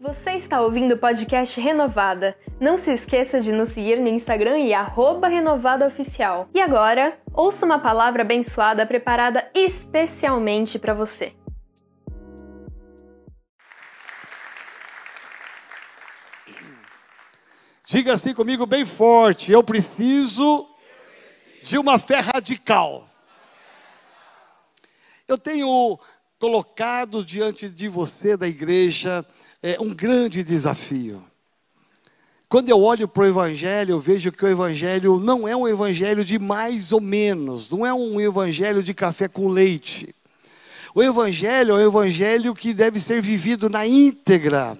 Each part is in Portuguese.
Você está ouvindo o podcast Renovada. Não se esqueça de nos seguir no Instagram e renovadaoficial. E agora, ouça uma palavra abençoada preparada especialmente para você. Diga assim comigo bem forte: eu preciso de uma fé radical. Eu tenho colocado diante de você, da igreja, é, um grande desafio. Quando eu olho para o Evangelho, eu vejo que o Evangelho não é um Evangelho de mais ou menos, não é um Evangelho de café com leite. O Evangelho é um Evangelho que deve ser vivido na íntegra.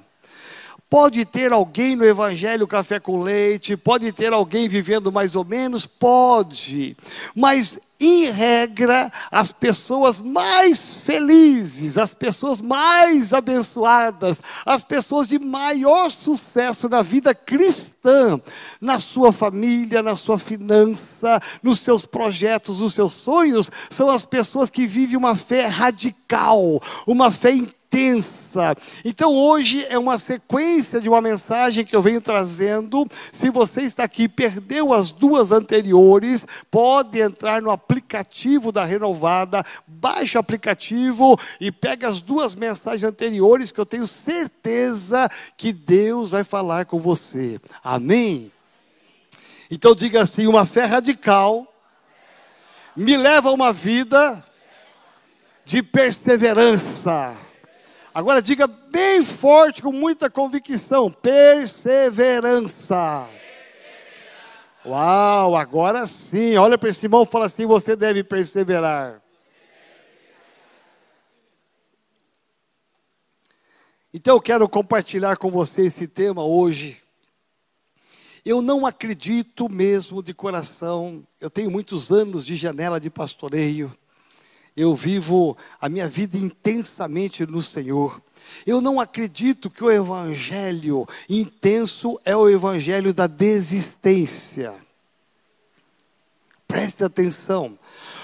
Pode ter alguém no Evangelho café com leite, pode ter alguém vivendo mais ou menos, pode, mas em regra, as pessoas mais felizes, as pessoas mais abençoadas, as pessoas de maior sucesso na vida cristã, na sua família, na sua finança, nos seus projetos, nos seus sonhos, são as pessoas que vivem uma fé radical, uma fé intensa intensa. Então hoje é uma sequência de uma mensagem que eu venho trazendo. Se você está aqui e perdeu as duas anteriores, pode entrar no aplicativo da Renovada, baixa o aplicativo e pega as duas mensagens anteriores que eu tenho certeza que Deus vai falar com você. Amém. Então diga assim, uma fé radical me leva a uma vida de perseverança. Agora diga bem forte, com muita convicção: perseverança. Uau, agora sim. Olha para esse irmão e fala assim: você deve perseverar. Então eu quero compartilhar com você esse tema hoje. Eu não acredito mesmo de coração, eu tenho muitos anos de janela de pastoreio eu vivo a minha vida intensamente no Senhor. Eu não acredito que o evangelho intenso é o evangelho da desistência. Preste atenção.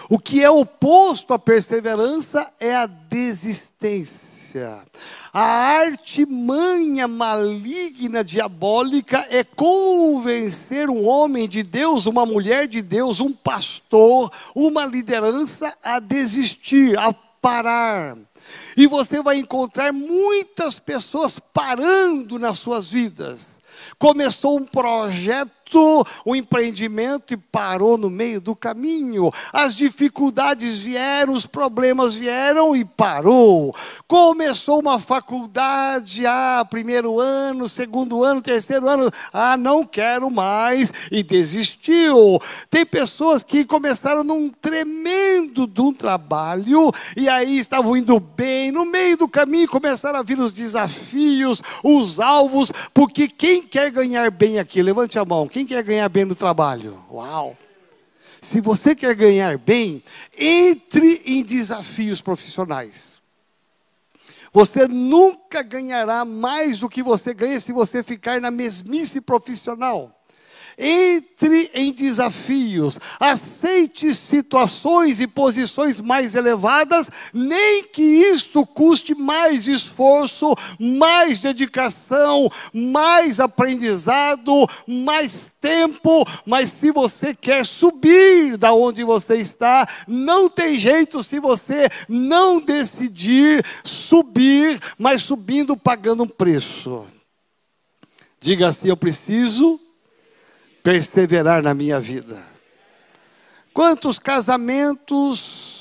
O que é oposto à perseverança é a desistência. A artimanha maligna diabólica é convencer um homem de Deus, uma mulher de Deus, um pastor, uma liderança a desistir, a parar. E você vai encontrar muitas pessoas parando nas suas vidas. Começou um projeto um empreendimento e parou no meio do caminho. As dificuldades vieram, os problemas vieram e parou. Começou uma faculdade, ah, primeiro ano, segundo ano, terceiro ano, ah, não quero mais e desistiu. Tem pessoas que começaram num tremendo de um trabalho e aí estavam indo bem, no meio do caminho começaram a vir os desafios, os alvos, porque quem quer ganhar bem aqui, levante a mão, quem quer ganhar bem no trabalho? Uau! Se você quer ganhar bem, entre em desafios profissionais. Você nunca ganhará mais do que você ganha se você ficar na mesmice profissional. Entre em desafios, aceite situações e posições mais elevadas, nem que isto custe mais esforço, mais dedicação, mais aprendizado, mais tempo, mas se você quer subir da onde você está, não tem jeito se você não decidir subir, mas subindo pagando um preço. Diga assim: eu preciso perseverar na minha vida. Quantos casamentos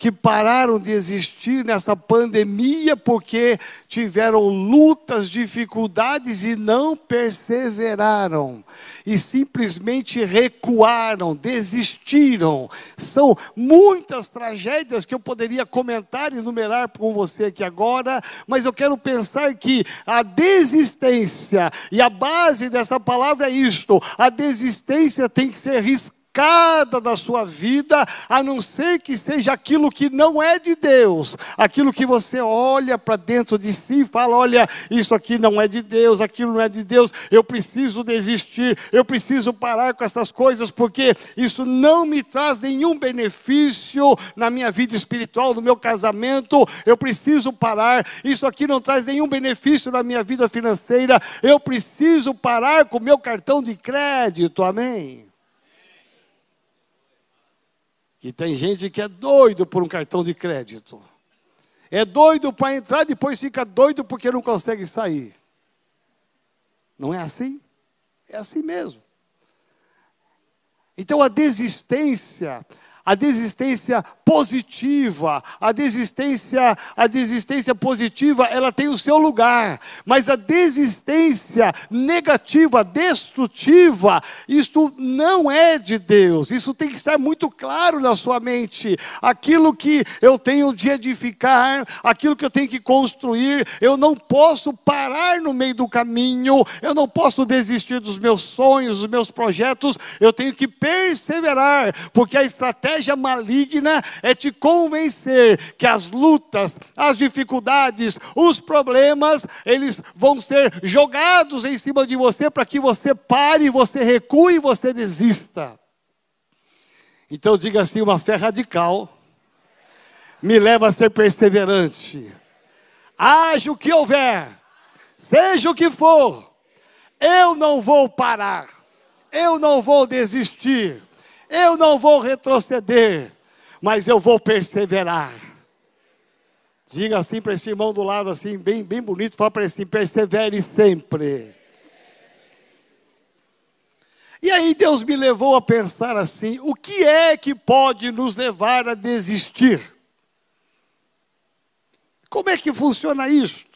que pararam de existir nessa pandemia porque tiveram lutas, dificuldades e não perseveraram, e simplesmente recuaram, desistiram. São muitas tragédias que eu poderia comentar e enumerar com você aqui agora, mas eu quero pensar que a desistência, e a base dessa palavra é isto: a desistência tem que ser riscada arriscada da sua vida, a não ser que seja aquilo que não é de Deus, aquilo que você olha para dentro de si e fala: olha, isso aqui não é de Deus, aquilo não é de Deus, eu preciso desistir, eu preciso parar com essas coisas, porque isso não me traz nenhum benefício na minha vida espiritual, no meu casamento, eu preciso parar, isso aqui não traz nenhum benefício na minha vida financeira, eu preciso parar com o meu cartão de crédito, amém? Que tem gente que é doido por um cartão de crédito. É doido para entrar, depois fica doido porque não consegue sair. Não é assim? É assim mesmo. Então a desistência a desistência positiva, a desistência, a desistência positiva, ela tem o seu lugar, mas a desistência negativa, destrutiva, isto não é de Deus. Isso tem que estar muito claro na sua mente. Aquilo que eu tenho de edificar, aquilo que eu tenho que construir, eu não posso parar no meio do caminho, eu não posso desistir dos meus sonhos, dos meus projetos, eu tenho que perseverar, porque a estratégia estratégia maligna é te convencer que as lutas, as dificuldades, os problemas, eles vão ser jogados em cima de você para que você pare, você recue você desista. Então diga assim, uma fé radical me leva a ser perseverante. Haja o que houver, seja o que for, eu não vou parar, eu não vou desistir eu não vou retroceder, mas eu vou perseverar. Diga assim para esse irmão do lado, assim, bem, bem bonito, fala para ele assim: persevere sempre. E aí Deus me levou a pensar assim: o que é que pode nos levar a desistir? Como é que funciona isso?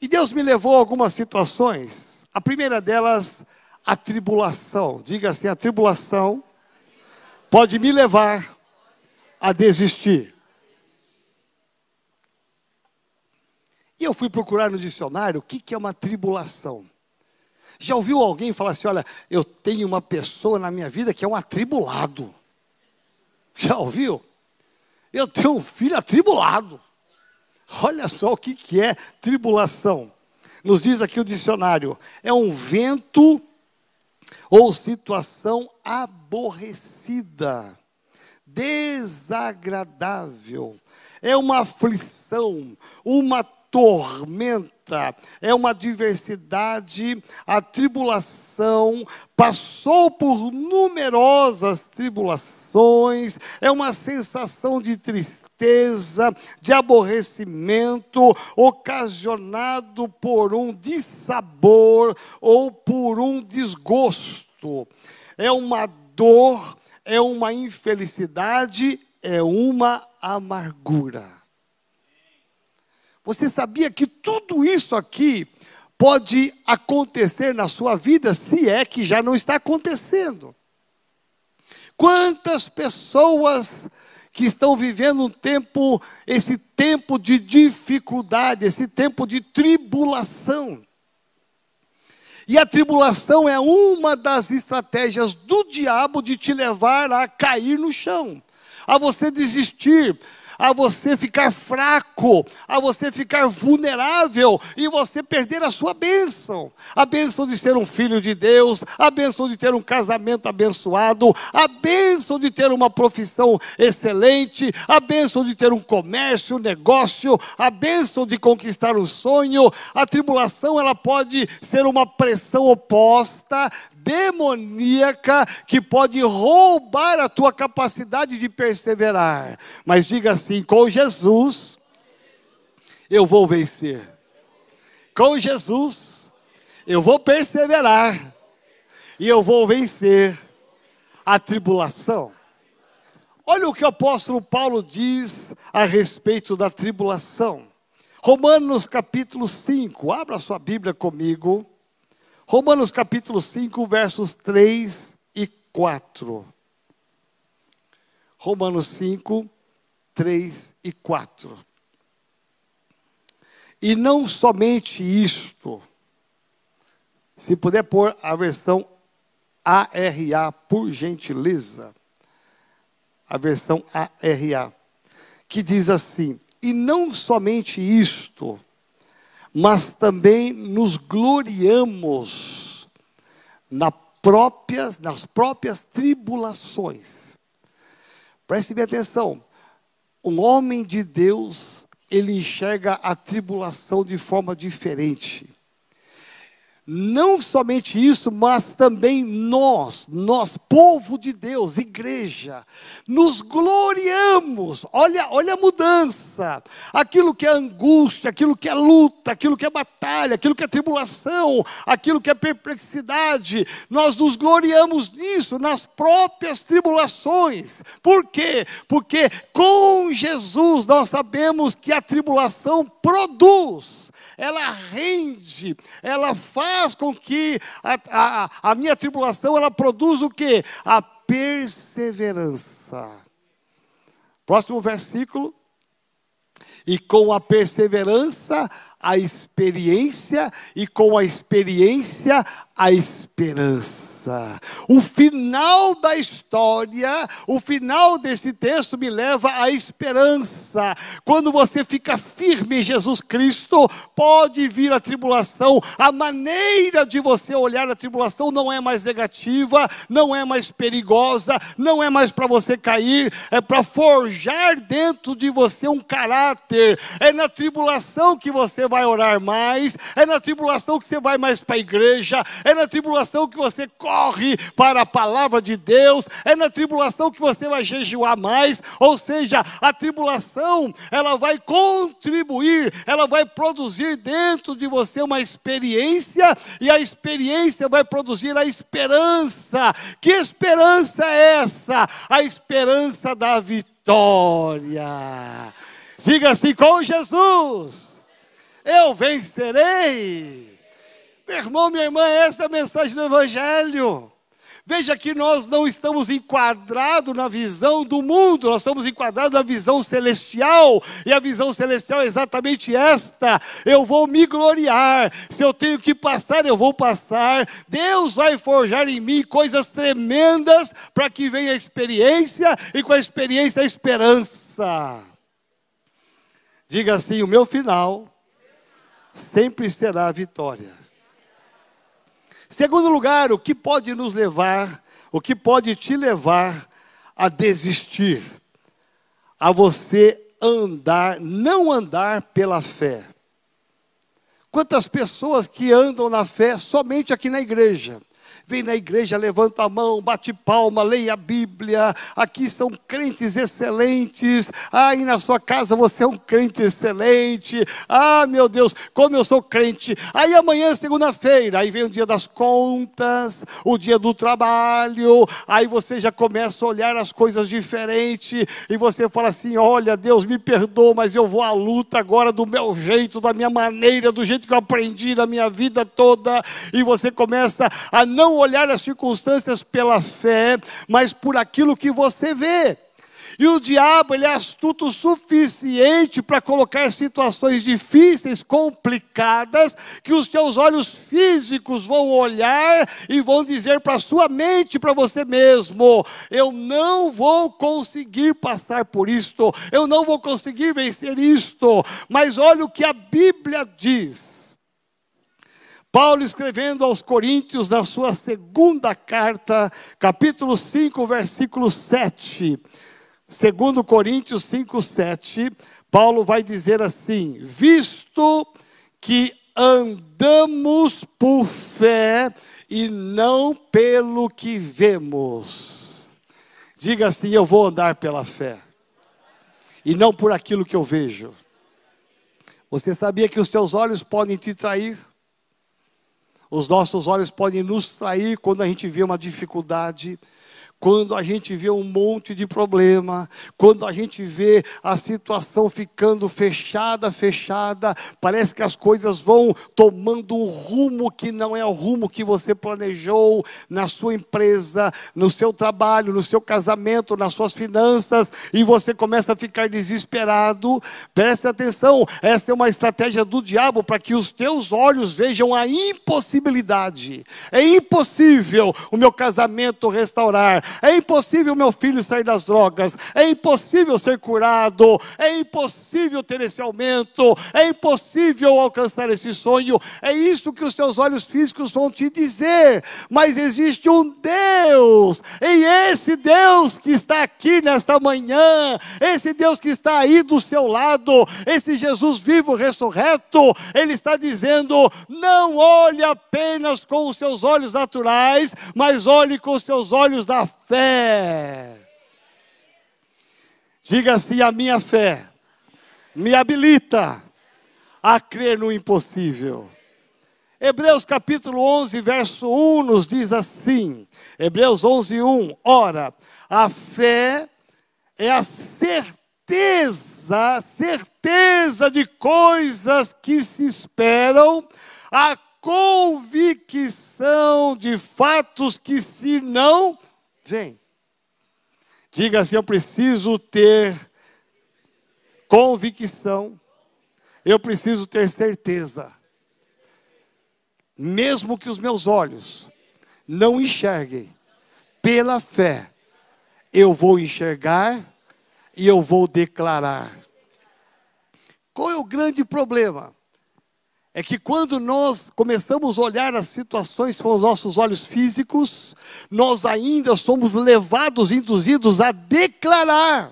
E Deus me levou a algumas situações. A primeira delas, a tribulação. Diga assim: a tribulação pode me levar a desistir. E eu fui procurar no dicionário o que, é uma tribulação. Já ouviu alguém falar assim: olha, eu tenho uma pessoa na minha vida que é um atribulado? Já ouviu? Eu tenho um filho atribulado. Olha só o que, que é tribulação. Nos diz aqui o dicionário: é um vento ou situação aborrecida, desagradável, é uma aflição, uma tormenta, é uma adversidade, a tribulação passou por numerosas tribulações, é uma sensação de tristeza tristeza, de aborrecimento, ocasionado por um dissabor ou por um desgosto. É uma dor, é uma infelicidade, é uma amargura. Você sabia que tudo isso aqui pode acontecer na sua vida, se é que já não está acontecendo? Quantas pessoas que estão vivendo um tempo, esse tempo de dificuldade, esse tempo de tribulação. E a tribulação é uma das estratégias do diabo de te levar a cair no chão, a você desistir, a você ficar fraco, a você ficar vulnerável e você perder a sua bênção. A bênção de ser um filho de Deus, a bênção de ter um casamento abençoado, a bênção de ter uma profissão excelente, a bênção de ter um comércio, um negócio, a bênção de conquistar um sonho. A tribulação ela pode ser uma pressão oposta demoníaca que pode roubar a tua capacidade de perseverar. Mas diga assim: com Jesus, eu vou vencer. Com Jesus, eu vou perseverar. E eu vou vencer a tribulação. Olha o que o apóstolo Paulo diz a respeito da tribulação. Romanos capítulo 5, abra sua Bíblia comigo. Romanos capítulo 5, versos 3 e 4. Romanos 5, 3 e 4. E não somente isto, se puder pôr a versão ARA, por gentileza. A versão ARA, que diz assim: E não somente isto, mas também nos gloriamos na próprias, nas próprias tribulações. Preste bem atenção. Um homem de Deus, ele enxerga a tribulação de forma diferente. Não somente isso, mas também nós, nós, povo de Deus, igreja, nos gloriamos. Olha, olha a mudança. Aquilo que é angústia, aquilo que é luta, aquilo que é batalha, aquilo que é tribulação, aquilo que é perplexidade, nós nos gloriamos nisso, nas próprias tribulações. Por quê? Porque com Jesus nós sabemos que a tribulação produz ela rende, ela faz com que a, a, a minha tribulação ela produza o que? A perseverança. Próximo versículo. E com a perseverança, a experiência, e com a experiência, a esperança. O final da história, o final desse texto me leva à esperança. Quando você fica firme em Jesus Cristo, pode vir a tribulação. A maneira de você olhar a tribulação não é mais negativa, não é mais perigosa, não é mais para você cair, é para forjar dentro de você um caráter. É na tribulação que você vai orar mais, é na tribulação que você vai mais para a igreja, é na tribulação que você corre corre para a palavra de Deus, é na tribulação que você vai jejuar mais, ou seja, a tribulação, ela vai contribuir, ela vai produzir dentro de você uma experiência, e a experiência vai produzir a esperança. Que esperança é essa? A esperança da vitória. Diga assim: com Jesus, eu vencerei. Meu irmão, minha irmã, essa é a mensagem do Evangelho. Veja que nós não estamos enquadrados na visão do mundo, nós estamos enquadrados na visão celestial, e a visão celestial é exatamente esta: eu vou me gloriar, se eu tenho que passar, eu vou passar. Deus vai forjar em mim coisas tremendas para que venha a experiência, e com a experiência a esperança. Diga assim: o meu final sempre será a vitória. Segundo lugar, o que pode nos levar, o que pode te levar a desistir, a você andar, não andar pela fé. Quantas pessoas que andam na fé somente aqui na igreja, vem na igreja, levanta a mão, bate palma, leia a Bíblia. Aqui são crentes excelentes. E na sua casa você é um crente excelente. Ah, meu Deus, como eu sou crente. Aí amanhã, segunda-feira, aí vem o dia das contas, o dia do trabalho. Aí você já começa a olhar as coisas diferentes e você fala assim: Olha, Deus me perdoa, mas eu vou à luta agora do meu jeito, da minha maneira, do jeito que eu aprendi na minha vida toda. E você começa a não olhar as circunstâncias pela fé, mas por aquilo que você vê. E o diabo, ele é astuto o suficiente para colocar situações difíceis, complicadas, que os seus olhos físicos vão olhar e vão dizer para a sua mente, para você mesmo: eu não vou conseguir passar por isto, eu não vou conseguir vencer isto. Mas olha o que a Bíblia diz. Paulo escrevendo aos Coríntios, na sua segunda carta, capítulo 5, versículo 7. Segundo Coríntios 5, 7, Paulo vai dizer assim: visto que andamos por fé e não pelo que vemos. Diga assim: eu vou andar pela fé e não por aquilo que eu vejo. Você sabia que os teus olhos podem te trair? Os nossos olhos podem nos trair quando a gente vê uma dificuldade, quando a gente vê um monte de problema, quando a gente vê a situação ficando fechada, fechada, parece que as coisas vão tomando um rumo que não é o rumo que você planejou na sua empresa, no seu trabalho, no seu casamento, nas suas finanças, e você começa a ficar desesperado. Preste atenção, essa é uma estratégia do diabo para que os teus olhos vejam a impossibilidade. É impossível o meu casamento restaurar, é impossível meu filho sair das drogas, é impossível ser curado, é impossível ter esse aumento, é impossível alcançar esse sonho. É isso que os teus olhos físicos vão te dizer. Mas existe um Deus, e esse Deus que está aqui nesta manhã, esse Deus que está aí do seu lado, esse Jesus vivo, ressurreto, ele está dizendo: não olhe apenas com os seus olhos naturais, mas olhe com os seus olhos da fé. Diga assim: a minha fé me habilita a crer no impossível. Hebreus capítulo 11, verso 1 nos diz assim: Hebreus 11, 1. Ora, a fé é a certeza, certeza de coisas que se esperam, a convicção de fatos que se não vem. Diga assim: eu preciso ter convicção, eu preciso ter certeza. Mesmo que os meus olhos não enxerguem, pela fé, eu vou enxergar e eu vou declarar. Qual é o grande problema? É que quando nós começamos a olhar as situações com os nossos olhos físicos, nós ainda somos levados, induzidos a declarar.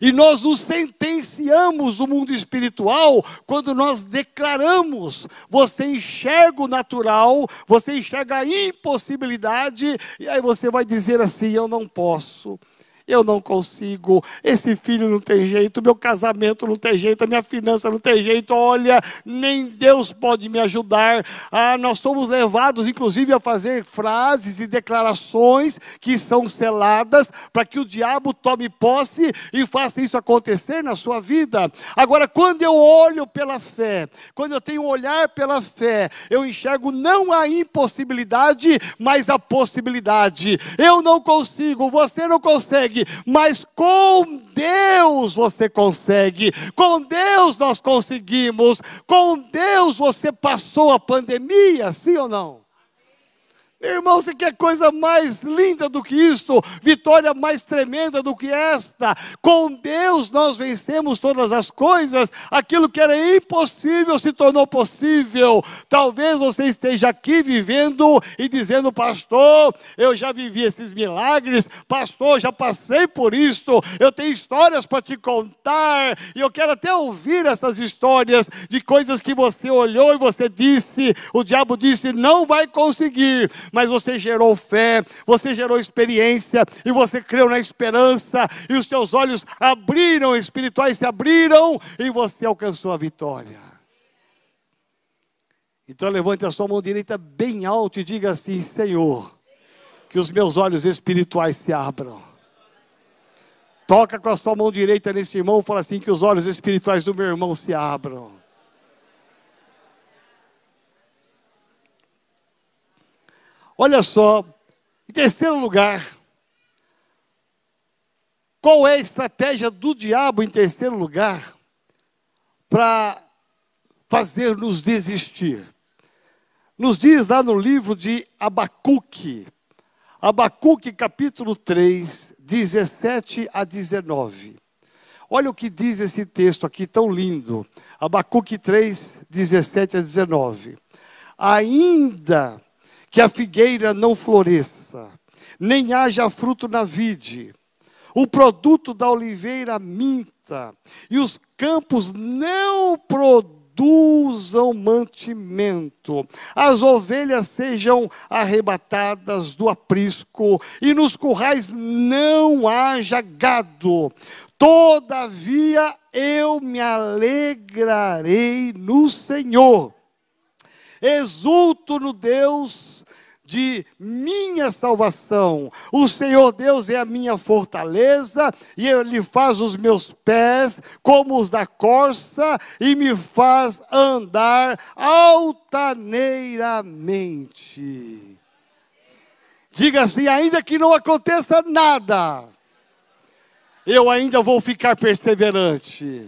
E nós nos sentenciamos no mundo espiritual quando nós declaramos. Você enxerga o natural, você enxerga a impossibilidade, e aí você vai dizer assim: Eu não posso eu não consigo, esse filho não tem jeito, meu casamento não tem jeito, a minha finança não tem jeito, olha, nem Deus pode me ajudar. Ah, nós somos levados, inclusive, a fazer frases e declarações que são seladas para que o diabo tome posse e faça isso acontecer na sua vida. Agora, quando eu olho pela fé, quando eu tenho um olhar pela fé, eu enxergo não a impossibilidade, mas a possibilidade. Eu não consigo, você não consegue mas com Deus você consegue, com Deus nós conseguimos, com Deus você passou a pandemia, sim ou não? Meu irmão, você quer coisa mais linda do que isto? Vitória mais tremenda do que esta? Com Deus nós vencemos todas as coisas. Aquilo que era impossível se tornou possível. Talvez você esteja aqui vivendo e dizendo, pastor, eu já vivi esses milagres, pastor, já passei por isto, eu tenho histórias para te contar, e eu quero até ouvir essas histórias de coisas que você olhou e você disse, o diabo disse, não vai conseguir mas você gerou fé, você gerou experiência, e você creu na esperança, e os teus olhos abriram, espirituais se abriram, e você alcançou a vitória. Então levante a sua mão direita bem alto e diga assim: Senhor, que os meus olhos espirituais se abram. Toca com a sua mão direita neste irmão e fala assim: que os olhos espirituais do meu irmão se abram. Olha só, em terceiro lugar, qual é a estratégia do diabo em terceiro lugar para fazer-nos desistir? Nos diz lá no livro de Abacuque, Abacuque capítulo 3, 17 a 19. Olha o que diz esse texto aqui tão lindo. Abacuque 3, 17 a 19. Ainda que a figueira não floresça, nem haja fruto na vide, o produto da oliveira minta, e os campos não produzam mantimento, as ovelhas sejam arrebatadas do aprisco, e nos currais não haja gado. Todavia eu me alegrarei no Senhor, exulto no Deus de minha salvação. O Senhor Deus é a minha fortaleza, e Ele faz os meus pés como os da corça, e me faz andar altaneiramente. Diga assim: ainda que não aconteça nada, eu ainda vou ficar perseverante.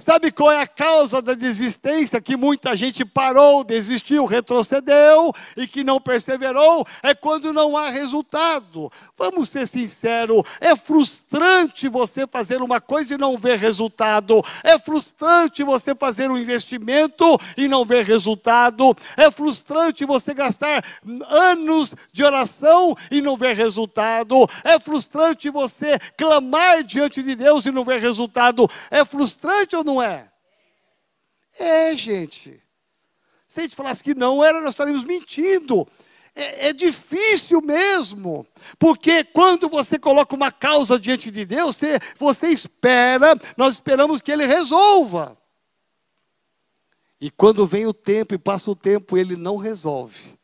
Sabe qual é a causa da desistência? Que muita gente parou, desistiu, retrocedeu e que não perseverou? É quando não há resultado. Vamos ser sinceros, é frustrante você fazer uma coisa e não ver resultado. É frustrante você fazer um investimento e não ver resultado. É frustrante você gastar anos de oração e não ver resultado. É frustrante você clamar diante de Deus e não ver resultado. É frustrante ou não? Não é? É, gente. Se a gente falasse que não era, nós estaríamos mentindo. É, é, difícil mesmo, porque quando você coloca uma causa diante de Deus, você, você espera, nós esperamos que Ele resolva. E quando vem o tempo e passa o tempo, Ele não resolve.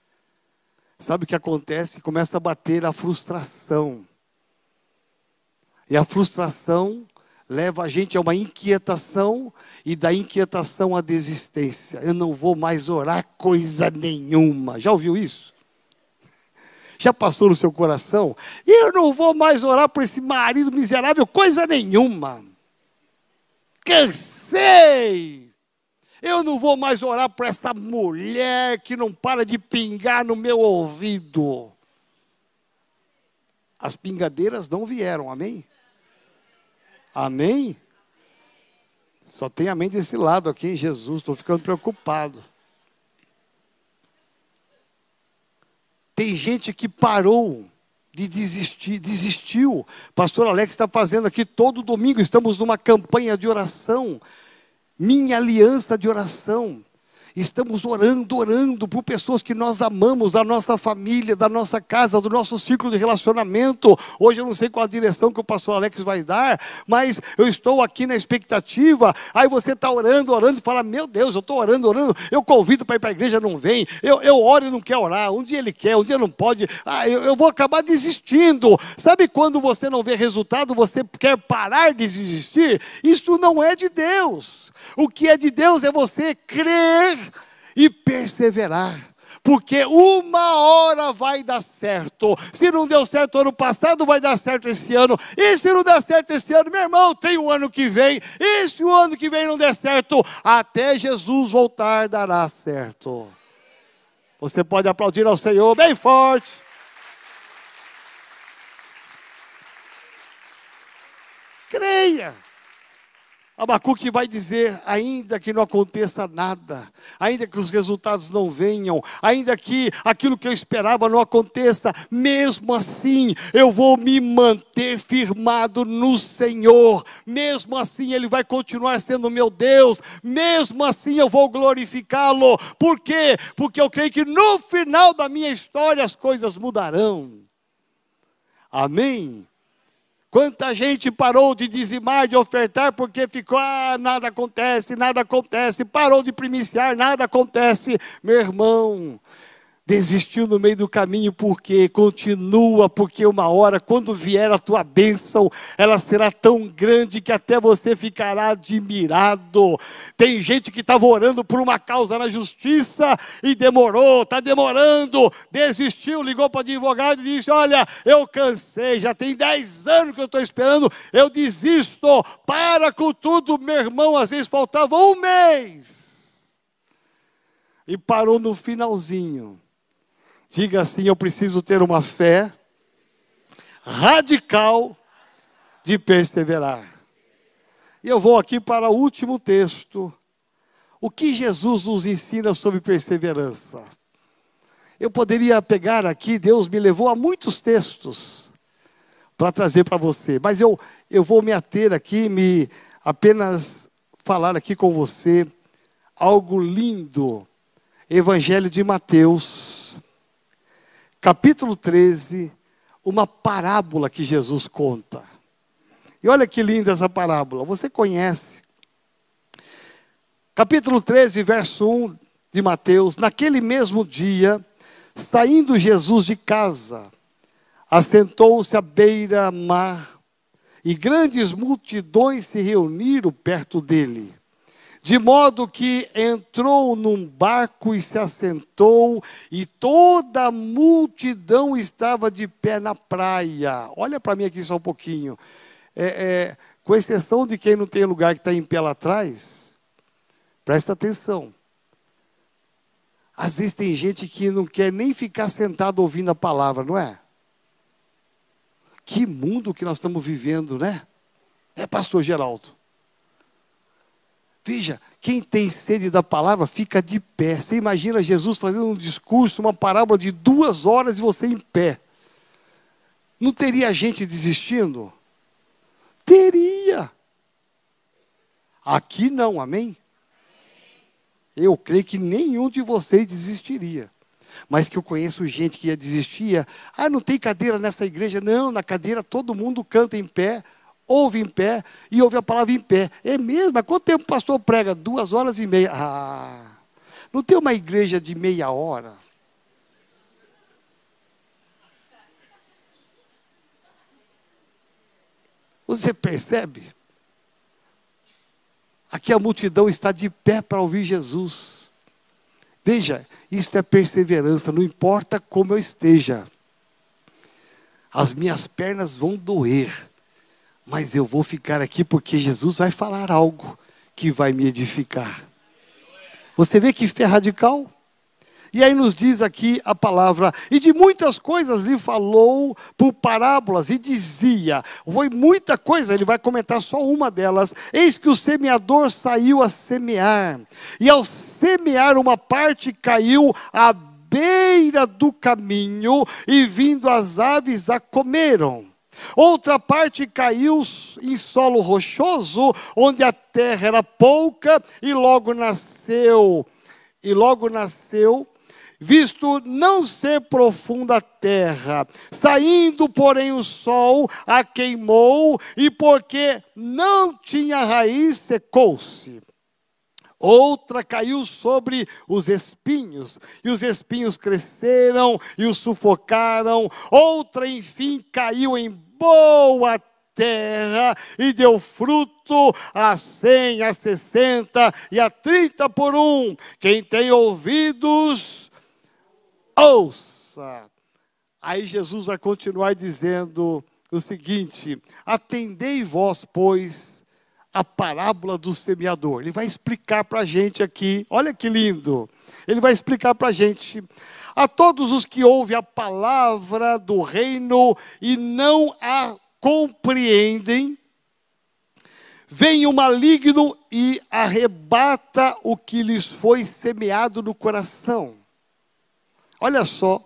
Sabe o que acontece? Começa a bater a frustração. E a frustração leva a gente a uma inquietação e da inquietação à desistência. Eu não vou mais orar coisa nenhuma. Já ouviu isso? Já passou no seu coração? Eu não vou mais orar por esse marido miserável coisa nenhuma. Cansei. Eu não vou mais orar por essa mulher que não para de pingar no meu ouvido. As pingadeiras não vieram, amém? Amém? Só tem amém desse lado aqui em Jesus, estou ficando preocupado. Tem gente que parou de desistir, desistiu. Pastor Alex está fazendo aqui todo domingo, estamos numa campanha de oração. Minha aliança de oração. Estamos orando, orando por pessoas que nós amamos, da nossa família, da nossa casa, do nosso círculo de relacionamento. Hoje eu não sei qual a direção que o pastor Alex vai dar, mas eu estou aqui na expectativa. Aí você está orando, orando e fala: Meu Deus, eu estou orando, orando. Eu convido para ir para a igreja, não vem. Eu, eu oro e não quer orar. Um dia ele quer, um dia não pode. Ah, eu, eu vou acabar desistindo. Sabe quando você não vê resultado, você quer parar de desistir? Isso não é de Deus. O que é de Deus é você crer e perseverar. Porque uma hora vai dar certo. Se não deu certo ano passado, vai dar certo esse ano. E se não der certo esse ano, meu irmão, tem o ano que vem. E se o ano que vem não der certo, até Jesus voltar, dará certo. Você pode aplaudir ao Senhor bem forte. Creia. Abacuque vai dizer: ainda que não aconteça nada, ainda que os resultados não venham, ainda que aquilo que eu esperava não aconteça, mesmo assim eu vou me manter firmado no Senhor, mesmo assim Ele vai continuar sendo meu Deus, mesmo assim eu vou glorificá-lo, por quê? Porque eu creio que no final da minha história as coisas mudarão. Amém? Quanta gente parou de dizimar, de ofertar, porque ficou, ah, nada acontece, nada acontece, parou de primiciar, nada acontece. Meu irmão, desistiu no meio do caminho, porque continua, porque uma hora, quando vier a tua bênção, ela será tão grande que até você ficará admirado. Tem gente que estava orando por uma causa na justiça e demorou, está demorando, desistiu, ligou para o advogado e disse: Olha, eu cansei, já tem 10 anos que eu estou esperando, eu desisto, para com tudo, meu irmão, às vezes faltava um mês. E parou no finalzinho Diga assim: eu preciso ter uma fé radical de perseverar. E eu vou aqui para o último texto. O que Jesus nos ensina sobre perseverança? Eu poderia pegar aqui, Deus me levou a muitos textos para trazer para você, mas eu, eu vou me ater aqui, me apenas falar aqui com você algo lindo. Evangelho de Mateus, capítulo 13, uma parábola que Jesus conta. E olha que linda essa parábola, você conhece. Capítulo 13, verso 1 de Mateus: Naquele mesmo dia Saindo Jesus de casa, assentou-se à beira-mar, e grandes multidões se reuniram perto dele. De modo que entrou num barco e se assentou, e toda a multidão estava de pé na praia. Olha para mim aqui só um pouquinho. É, é, com exceção de quem não tem lugar que está em pé lá atrás, presta atenção. Às vezes tem gente que não quer nem ficar sentado ouvindo a palavra, não é? Que mundo que nós estamos vivendo, né? É, pastor Geraldo. Veja, quem tem sede da palavra fica de pé. Você imagina Jesus fazendo um discurso, uma parábola de duas horas e você em pé. Não teria gente desistindo? Teria. Aqui não, amém? eu creio que nenhum de vocês desistiria. Mas que eu conheço gente que ia desistir. Ah, não tem cadeira nessa igreja? Não, na cadeira todo mundo canta em pé, ouve em pé e ouve a palavra em pé. É mesmo? Mas quanto tempo o pastor prega? Duas horas e meia. Ah, não tem uma igreja de meia hora? Você percebe? Aqui a multidão está de pé para ouvir Jesus. Veja, isto é perseverança, não importa como eu esteja. As minhas pernas vão doer, mas eu vou ficar aqui porque Jesus vai falar algo que vai me edificar. Você vê que fé radical? E aí nos diz aqui a palavra, e de muitas coisas lhe falou por parábolas, e dizia, foi muita coisa, ele vai comentar só uma delas. Eis que o semeador saiu a semear, e ao semear uma parte caiu à beira do caminho, e vindo as aves a comeram. Outra parte caiu em solo rochoso, onde a terra era pouca, e logo nasceu, e logo nasceu visto não ser profunda a terra. Saindo, porém, o sol a queimou, e porque não tinha raiz, secou-se. Outra caiu sobre os espinhos, e os espinhos cresceram e os sufocaram. Outra, enfim, caiu em boa terra e deu fruto a cem, a sessenta e a trinta por um. Quem tem ouvidos, ouça. Aí Jesus vai continuar dizendo o seguinte: atendei vós, pois, a parábola do semeador. Ele vai explicar para a gente aqui, olha que lindo. Ele vai explicar para a gente. A todos os que ouvem a palavra do reino e não a compreendem, vem o maligno e arrebata o que lhes foi semeado no coração. Olha só.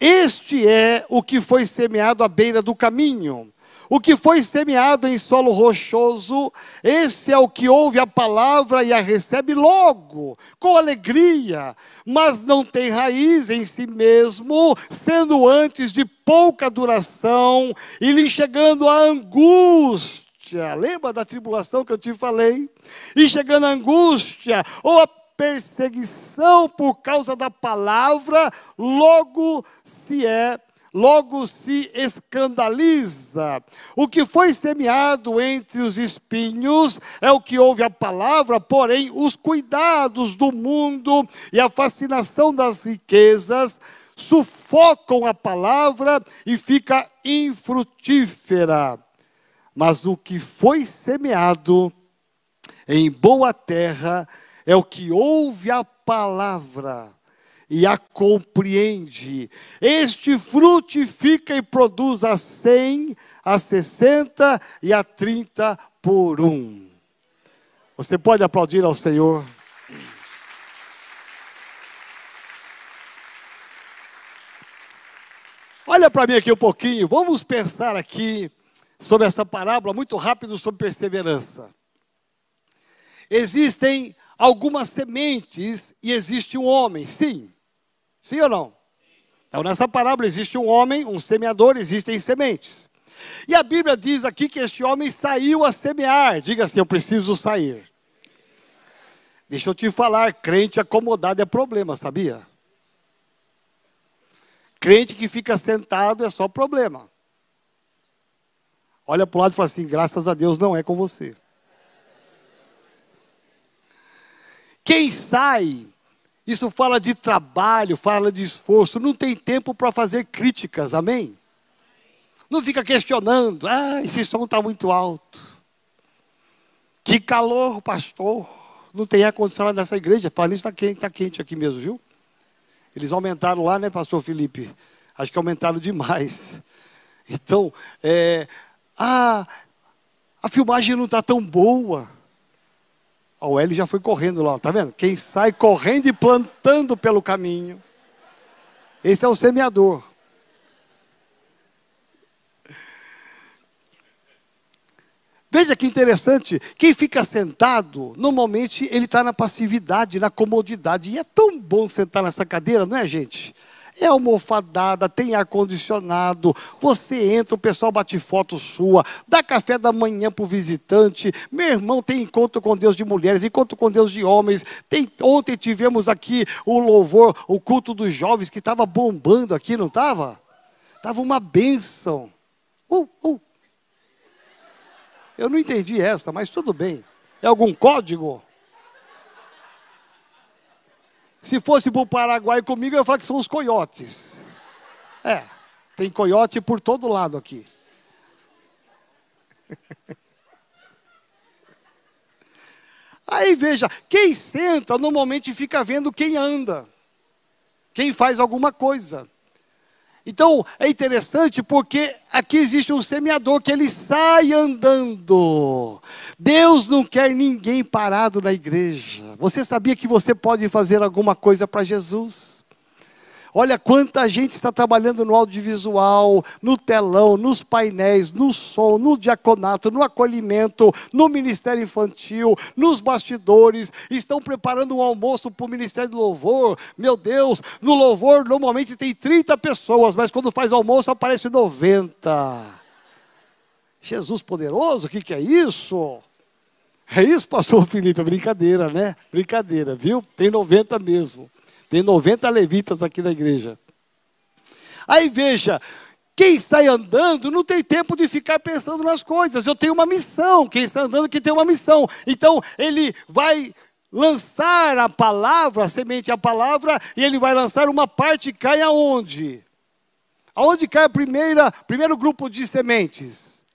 Este é o que foi semeado à beira do caminho. O que foi semeado em solo rochoso, esse é o que ouve a palavra e a recebe logo, com alegria, mas não tem raiz em si mesmo, sendo antes de pouca duração e lhe chegando a angústia. Lembra da tribulação que eu te falei? E chegando a angústia, ou a perseguição por causa da palavra, logo se é logo se escandaliza. O que foi semeado entre os espinhos é o que ouve a palavra, porém, os cuidados do mundo e a fascinação das riquezas sufocam a palavra e fica infrutífera. Mas o que foi semeado em boa terra é o que ouve a palavra e a compreende. Este frutifica e produz a cem, a sessenta e a trinta por um. Você pode aplaudir ao Senhor. Olha para mim aqui um pouquinho, vamos pensar aqui sobre essa parábola muito rápido sobre perseverança. Existem algumas sementes e existe um homem. Sim. Sim ou não? Então, nessa parábola existe um homem, um semeador, existem sementes. E a Bíblia diz aqui que este homem saiu a semear. Diga assim: Eu preciso sair. Deixa eu te falar, crente acomodado é problema, sabia? Crente que fica sentado é só problema. Olha para o lado e fala assim: graças a Deus não é com você. Quem sai, isso fala de trabalho, fala de esforço, não tem tempo para fazer críticas, amém? Não fica questionando, ah, esse som está muito alto. Que calor, pastor. Não tem ar-condicionado nessa igreja. Fala isso, está quente, tá quente aqui mesmo, viu? Eles aumentaram lá, né, pastor Felipe? Acho que aumentaram demais. Então, é, ah, a filmagem não está tão boa. O Hélio já foi correndo lá, tá vendo? Quem sai correndo e plantando pelo caminho. Esse é o semeador. Veja que interessante, quem fica sentado, normalmente ele está na passividade, na comodidade. E é tão bom sentar nessa cadeira, não é, gente? É almofadada, tem ar-condicionado, você entra, o pessoal bate foto sua, dá café da manhã para o visitante. Meu irmão tem encontro com Deus de mulheres, encontro com Deus de homens. Tem, ontem tivemos aqui o louvor, o culto dos jovens, que estava bombando aqui, não estava? Estava uma bênção. Uh, uh. Eu não entendi essa, mas tudo bem. É algum código? Se fosse para o Paraguai comigo, eu ia falar que são os coiotes. É, tem coiote por todo lado aqui. Aí veja, quem senta normalmente fica vendo quem anda, quem faz alguma coisa. Então é interessante porque aqui existe um semeador que ele sai andando. Deus não quer ninguém parado na igreja. Você sabia que você pode fazer alguma coisa para Jesus? Olha quanta gente está trabalhando no audiovisual, no telão, nos painéis, no som, no diaconato, no acolhimento, no ministério infantil, nos bastidores, estão preparando um almoço para o ministério do louvor. Meu Deus, no louvor normalmente tem 30 pessoas, mas quando faz almoço aparece 90. Jesus poderoso, o que, que é isso? É isso, pastor Felipe, é brincadeira, né? Brincadeira, viu? Tem 90 mesmo. Tem 90 levitas aqui na igreja. Aí veja, quem sai andando não tem tempo de ficar pensando nas coisas. Eu tenho uma missão. Quem está andando que tem uma missão. Então ele vai lançar a palavra, a semente a palavra, e ele vai lançar uma parte cai aonde? Aonde cai a primeira, primeiro grupo de sementes?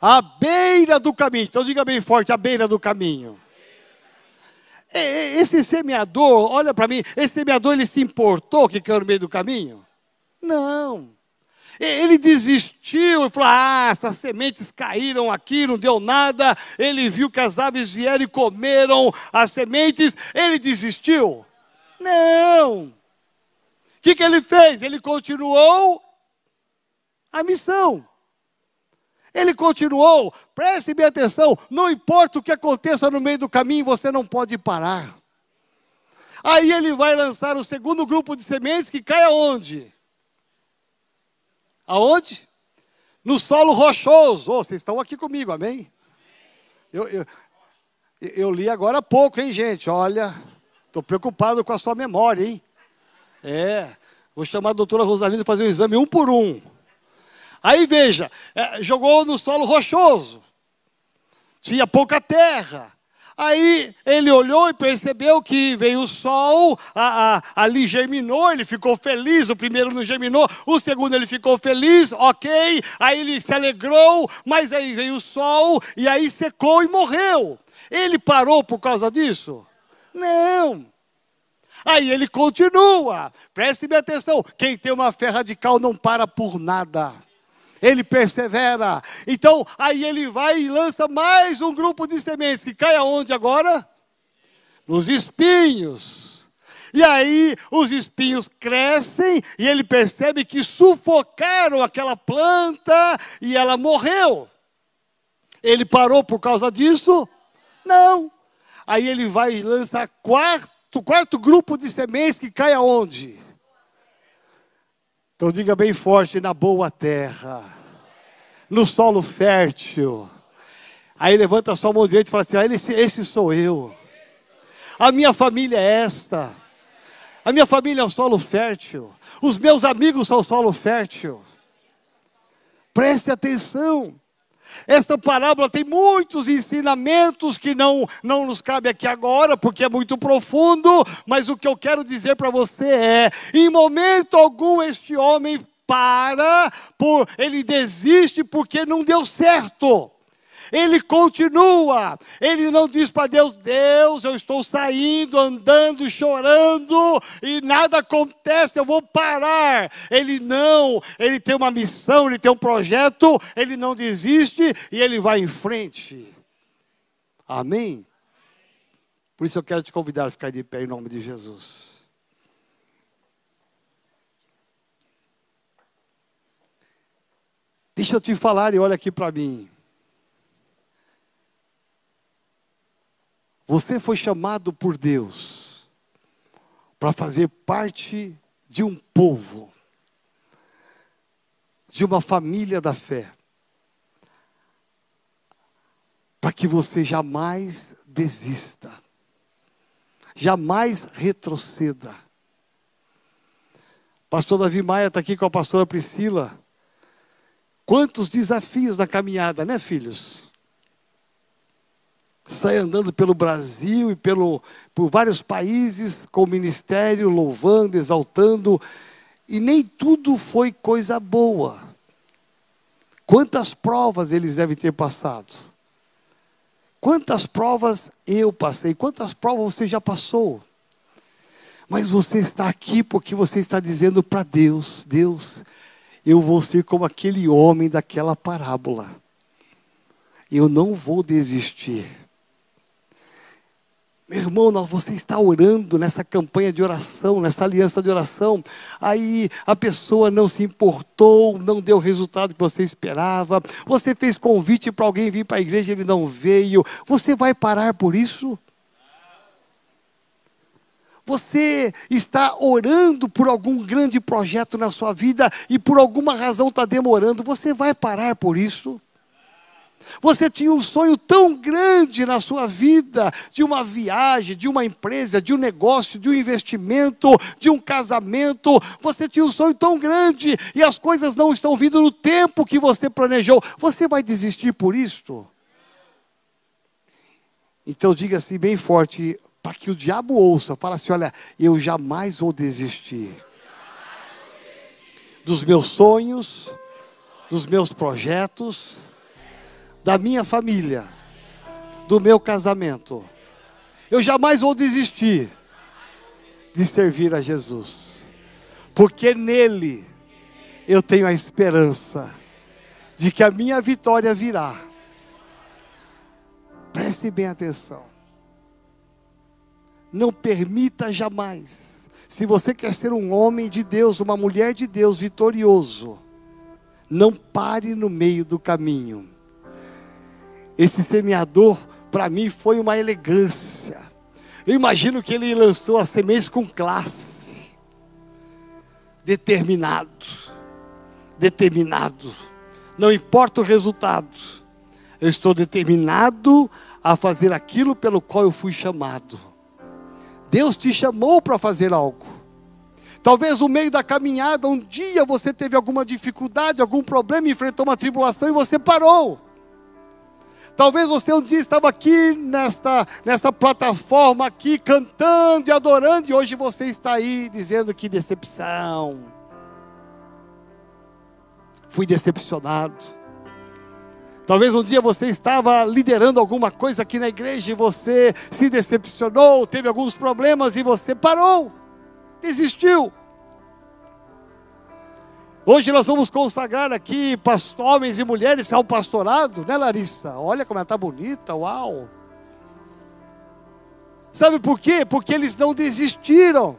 À beira do caminho. Então diga bem forte, à beira do caminho. Esse semeador, olha para mim, esse semeador ele se importou que caiu no meio do caminho? Não. Ele desistiu e falou: Ah, essas sementes caíram aqui, não deu nada. Ele viu que as aves vieram e comeram as sementes. Ele desistiu? Não. O que, que ele fez? Ele continuou a missão. Ele continuou, preste bem atenção, não importa o que aconteça no meio do caminho, você não pode parar. Aí ele vai lançar o segundo grupo de sementes que cai aonde? Aonde? No solo rochoso. Oh, vocês estão aqui comigo, amém? Eu, eu, eu li agora há pouco, hein, gente? Olha, estou preocupado com a sua memória, hein? É, vou chamar a doutora Rosalina e fazer um exame um por um. Aí veja, é, jogou no solo rochoso, tinha pouca terra. Aí ele olhou e percebeu que veio o sol, a, a, ali germinou, ele ficou feliz. O primeiro não germinou, o segundo ele ficou feliz, ok. Aí ele se alegrou, mas aí veio o sol e aí secou e morreu. Ele parou por causa disso? Não. Aí ele continua. Preste atenção: quem tem uma fé radical não para por nada ele persevera. Então, aí ele vai e lança mais um grupo de sementes que cai aonde agora? Nos espinhos. E aí os espinhos crescem e ele percebe que sufocaram aquela planta e ela morreu. Ele parou por causa disso? Não. Aí ele vai e lança quarto, quarto grupo de sementes que cai aonde? Então diga bem forte, na boa terra, no solo fértil. Aí levanta a sua mão direita e fala assim: ah, esse, esse sou eu. A minha família é esta. A minha família é um solo fértil. Os meus amigos são solo fértil. Preste atenção. Esta parábola tem muitos ensinamentos que não, não nos cabe aqui agora, porque é muito profundo, mas o que eu quero dizer para você é: em momento algum este homem para, por, ele desiste porque não deu certo. Ele continua, ele não diz para Deus: Deus, eu estou saindo, andando, chorando e nada acontece, eu vou parar. Ele não, ele tem uma missão, ele tem um projeto, ele não desiste e ele vai em frente. Amém? Por isso eu quero te convidar a ficar de pé em nome de Jesus. Deixa eu te falar e olha aqui para mim. Você foi chamado por Deus para fazer parte de um povo, de uma família da fé, para que você jamais desista, jamais retroceda. Pastor Davi Maia está aqui com a pastora Priscila. Quantos desafios na caminhada, né, filhos? Sai andando pelo Brasil e pelo, por vários países com o ministério, louvando, exaltando, e nem tudo foi coisa boa. Quantas provas eles devem ter passado? Quantas provas eu passei? Quantas provas você já passou? Mas você está aqui porque você está dizendo para Deus: Deus, eu vou ser como aquele homem daquela parábola. Eu não vou desistir. Meu irmão, você está orando nessa campanha de oração, nessa aliança de oração, aí a pessoa não se importou, não deu o resultado que você esperava, você fez convite para alguém vir para a igreja, ele não veio, você vai parar por isso? Você está orando por algum grande projeto na sua vida e por alguma razão está demorando, você vai parar por isso? Você tinha um sonho tão grande na sua vida, de uma viagem, de uma empresa, de um negócio, de um investimento, de um casamento. Você tinha um sonho tão grande e as coisas não estão vindo no tempo que você planejou. Você vai desistir por isso? Então diga assim bem forte, para que o diabo ouça, fala assim: olha, eu jamais vou desistir dos meus sonhos, dos meus projetos da minha família, do meu casamento. Eu jamais vou desistir de servir a Jesus, porque nele eu tenho a esperança de que a minha vitória virá. Preste bem atenção. Não permita jamais, se você quer ser um homem de Deus, uma mulher de Deus vitorioso, não pare no meio do caminho esse semeador, para mim, foi uma elegância. Eu imagino que ele lançou a semente com classe, determinado, determinado. Não importa o resultado, eu estou determinado a fazer aquilo pelo qual eu fui chamado. Deus te chamou para fazer algo. Talvez no meio da caminhada, um dia você teve alguma dificuldade, algum problema, enfrentou uma tribulação e você parou. Talvez você um dia estava aqui nesta, nesta plataforma aqui cantando e adorando e hoje você está aí dizendo que decepção. Fui decepcionado. Talvez um dia você estava liderando alguma coisa aqui na igreja e você se decepcionou, teve alguns problemas e você parou, desistiu. Hoje nós vamos consagrar aqui homens e mulheres ao pastorado, né, Larissa? Olha como ela está bonita, uau! Sabe por quê? Porque eles não desistiram.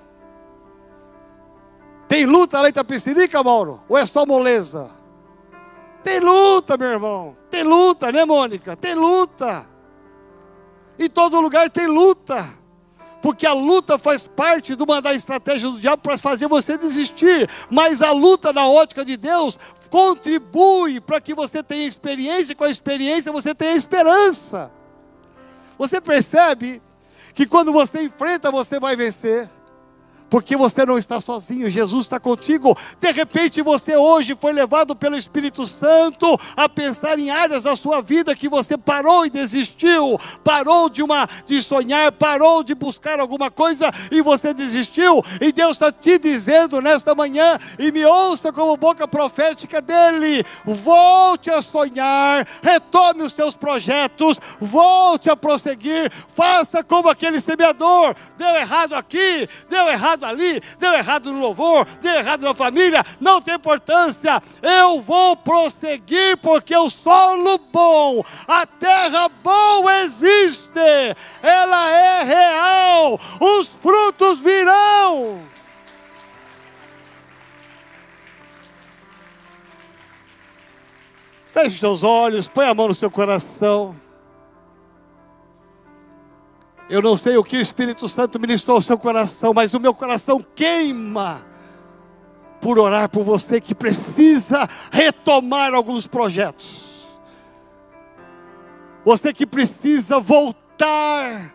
Tem luta lá em Itapecerica, Mauro? Ou é só moleza? Tem luta, meu irmão. Tem luta, né, Mônica? Tem luta. Em todo lugar tem luta porque a luta faz parte de uma das estratégias do diabo para fazer você desistir, mas a luta na ótica de Deus contribui para que você tenha experiência, e com a experiência você tenha esperança. Você percebe que quando você enfrenta, você vai vencer. Porque você não está sozinho, Jesus está contigo. De repente você hoje foi levado pelo Espírito Santo a pensar em áreas da sua vida que você parou e desistiu, parou de uma de sonhar, parou de buscar alguma coisa e você desistiu. E Deus está te dizendo nesta manhã e me ouça como boca profética dele: volte a sonhar, retome os teus projetos, volte a prosseguir, faça como aquele semeador. Deu errado aqui, deu errado ali, deu errado no louvor, deu errado na família, não tem importância. Eu vou prosseguir porque o solo bom, a terra boa existe, ela é real, os frutos virão. Feche seus olhos, põe a mão no seu coração. Eu não sei o que o Espírito Santo ministrou ao seu coração, mas o meu coração queima por orar por você que precisa retomar alguns projetos. Você que precisa voltar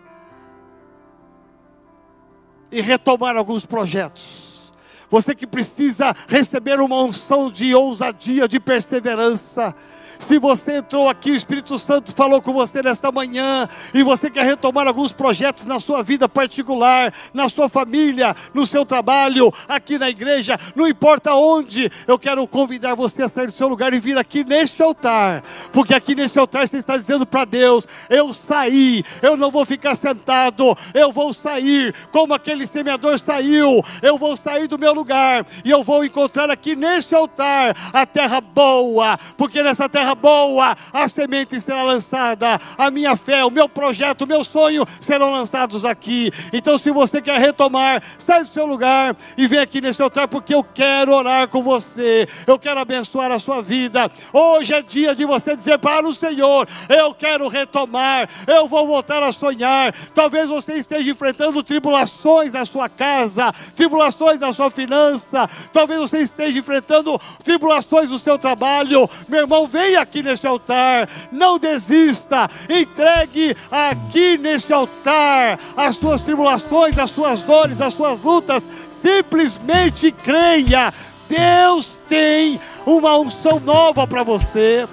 e retomar alguns projetos. Você que precisa receber uma unção de ousadia, de perseverança se você entrou aqui, o Espírito Santo falou com você nesta manhã, e você quer retomar alguns projetos na sua vida particular, na sua família, no seu trabalho, aqui na igreja, não importa onde, eu quero convidar você a sair do seu lugar e vir aqui neste altar, porque aqui neste altar você está dizendo para Deus: eu saí, eu não vou ficar sentado, eu vou sair, como aquele semeador saiu, eu vou sair do meu lugar e eu vou encontrar aqui neste altar a terra boa, porque nessa terra terra boa, a semente será lançada, a minha fé, o meu projeto, o meu sonho serão lançados aqui. Então, se você quer retomar, sai do seu lugar e vem aqui nesse altar, porque eu quero orar com você, eu quero abençoar a sua vida. Hoje é dia de você dizer para o Senhor: Eu quero retomar, eu vou voltar a sonhar. Talvez você esteja enfrentando tribulações na sua casa, tribulações na sua finança, talvez você esteja enfrentando tribulações no seu trabalho. Meu irmão, venha aqui neste altar, não desista, entregue aqui neste altar as suas tribulações, as suas dores, as suas lutas, simplesmente creia. Deus tem uma unção nova para você.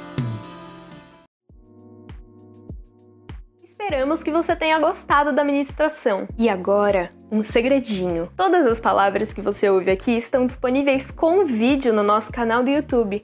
Esperamos que você tenha gostado da ministração. E agora, um segredinho. Todas as palavras que você ouve aqui estão disponíveis com vídeo no nosso canal do YouTube.